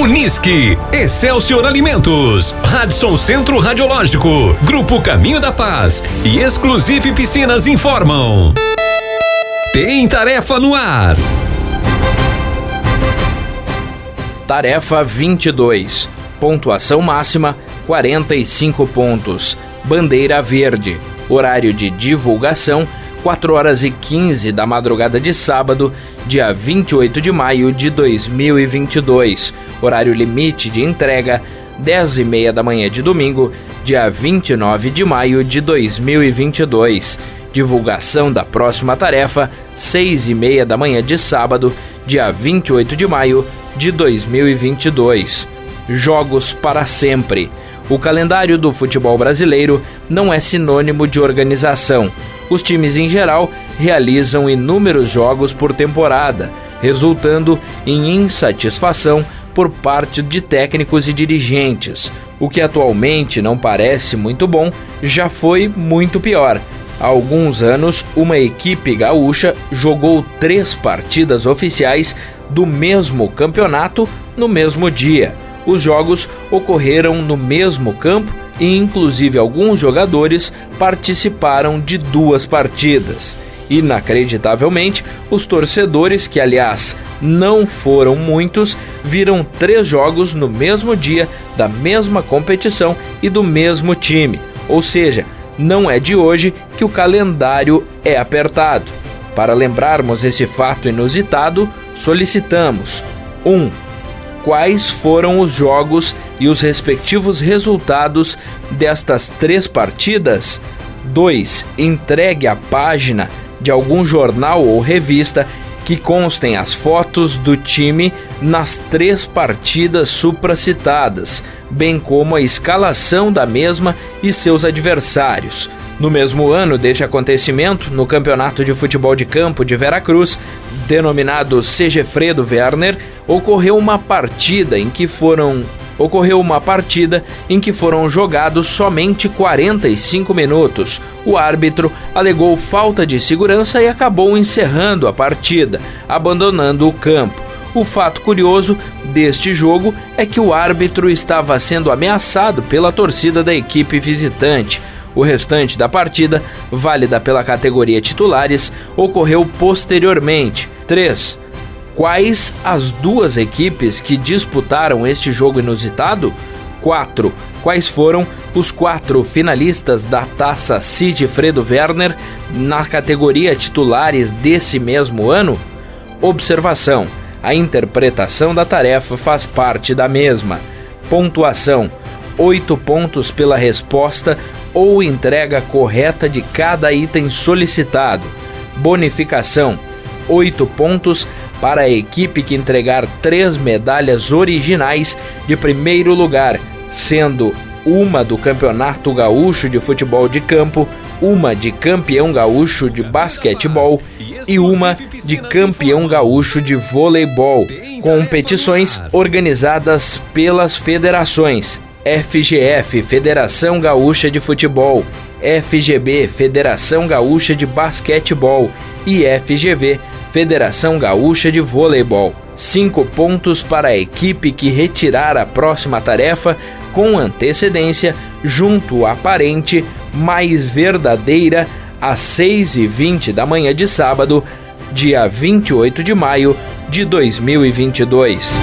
Unisque, Excelsior Alimentos, Radisson Centro Radiológico, Grupo Caminho da Paz e Exclusive Piscinas informam. Tem tarefa no ar. Tarefa 22. Pontuação máxima 45 pontos. Bandeira verde. Horário de divulgação 4 horas e 15 da madrugada de sábado, dia 28 de maio de 2022. Horário limite de entrega 10 e meia da manhã de domingo, dia 29 de maio de 2022. Divulgação da próxima tarefa, 6 e meia da manhã de sábado, dia 28 de maio de 2022. Jogos para sempre. O calendário do futebol brasileiro não é sinônimo de organização. Os times em geral realizam inúmeros jogos por temporada, resultando em insatisfação por parte de técnicos e dirigentes. O que atualmente não parece muito bom já foi muito pior. Há alguns anos, uma equipe gaúcha jogou três partidas oficiais do mesmo campeonato no mesmo dia. Os jogos ocorreram no mesmo campo e, inclusive, alguns jogadores participaram de duas partidas. Inacreditavelmente, os torcedores, que aliás não foram muitos, viram três jogos no mesmo dia, da mesma competição e do mesmo time. Ou seja, não é de hoje que o calendário é apertado. Para lembrarmos esse fato inusitado, solicitamos 1. Um, quais foram os jogos e os respectivos resultados destas três partidas. 2. Entregue a página de algum jornal ou revista que constem as fotos do time nas três partidas supracitadas, bem como a escalação da mesma e seus adversários. No mesmo ano deste acontecimento, no Campeonato de Futebol de Campo de Veracruz, denominado Segefredo Werner, ocorreu uma partida em que foram ocorreu uma partida em que foram jogados somente 45 minutos. O árbitro alegou falta de segurança e acabou encerrando a partida, abandonando o campo. O fato curioso deste jogo é que o árbitro estava sendo ameaçado pela torcida da equipe visitante. O restante da partida, válida pela categoria titulares, ocorreu posteriormente. 3. Quais as duas equipes que disputaram este jogo inusitado? 4. Quais foram os quatro finalistas da taça Cid Fredo Werner na categoria titulares desse mesmo ano? Observação: a interpretação da tarefa faz parte da mesma. Pontuação: 8 pontos pela resposta ou entrega correta de cada item solicitado. Bonificação: 8 pontos para a equipe que entregar três medalhas originais de primeiro lugar, sendo uma do Campeonato Gaúcho de Futebol de Campo, uma de Campeão Gaúcho de Basquetebol e uma de Campeão Gaúcho de Voleibol, competições organizadas pelas federações FGF Federação Gaúcha de Futebol, FGB Federação Gaúcha de Basquetebol e FGV Federação Gaúcha de Voleibol. Cinco pontos para a equipe que retirar a próxima tarefa com antecedência, junto à parente mais verdadeira, às 6h20 da manhã de sábado, dia 28 de maio de 2022.